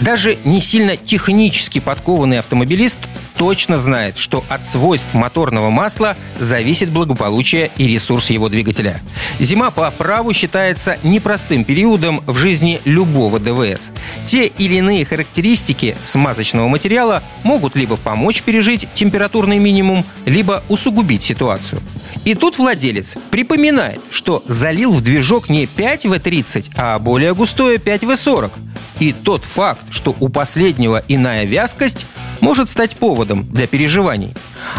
Даже не сильно технически подкованный автомобилист точно знает, что от свойств моторного масла зависит благополучие и ресурс его двигателя. Зима по праву считается непростым периодом в жизни любого ДВС. Те или иные характеристики смазочного материала могут либо помочь пережить температурный минимум, либо усугубить ситуацию. И тут владелец припоминает, что залил в движок не 5В30, а более густое 5В40 – и тот факт, что у последнего иная вязкость, может стать поводом для переживаний.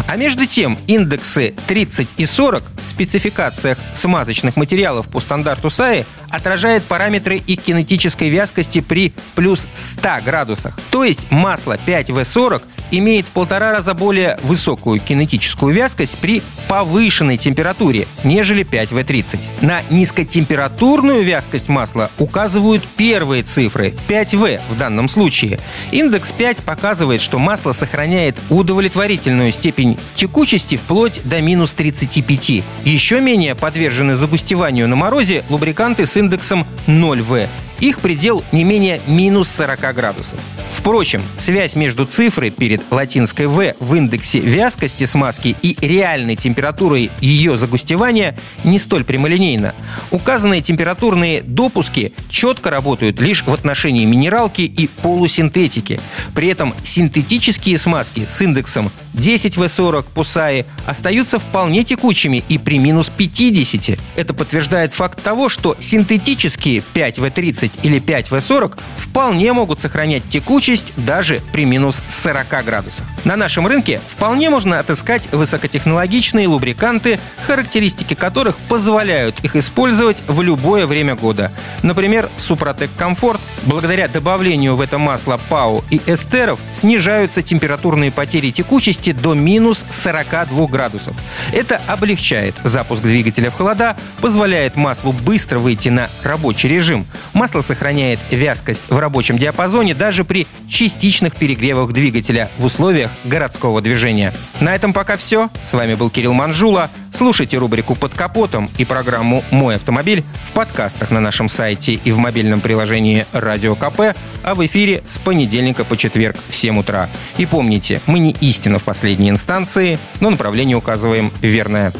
А между тем индексы 30 и 40 в спецификациях смазочных материалов по стандарту САИ отражают параметры и кинетической вязкости при плюс 100 градусах. То есть масло 5В40 имеет в полтора раза более высокую кинетическую вязкость при повышенной температуре, нежели 5В30. На низкотемпературную вязкость масла указывают первые цифры 5В в данном случае. Индекс 5 показывает, что масло сохраняет удовлетворительную степень текучести вплоть до минус 35. Еще менее подвержены загустеванию на морозе лубриканты с индексом 0В. Их предел не менее минус 40 градусов. Впрочем, связь между цифрой перед латинской «В» в индексе вязкости смазки и реальной температурой ее загустевания не столь прямолинейна. Указанные температурные допуски четко работают лишь в отношении минералки и полусинтетики. При этом синтетические смазки с индексом 10В40 пусаи остаются вполне текучими и при минус 50. Это подтверждает факт того, что синтетические 5В30 или 5В40 вполне могут сохранять текучесть даже при минус 40 градусах. На нашем рынке вполне можно отыскать высокотехнологичные лубриканты, характеристики которых позволяют их использовать в любое время года. Например, Супротек Комфорт, благодаря добавлению в это масло ПАУ и эстеров, снижаются температурные потери текучести до минус 42 градусов. Это облегчает запуск двигателя в холода, позволяет маслу быстро выйти на рабочий режим. Масло сохраняет вязкость в рабочем диапазоне даже при частичных перегревах двигателя в условиях городского движения. На этом пока все. С вами был Кирилл Манжула. Слушайте рубрику «Под капотом» и программу «Мой автомобиль» в подкастах на нашем сайте и в мобильном приложении «Радио КП», а в эфире с понедельника по четверг в 7 утра. И помните, мы не истина в последней инстанции, но направление указываем верное.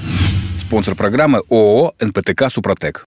Спонсор программы ООО «НПТК Супротек».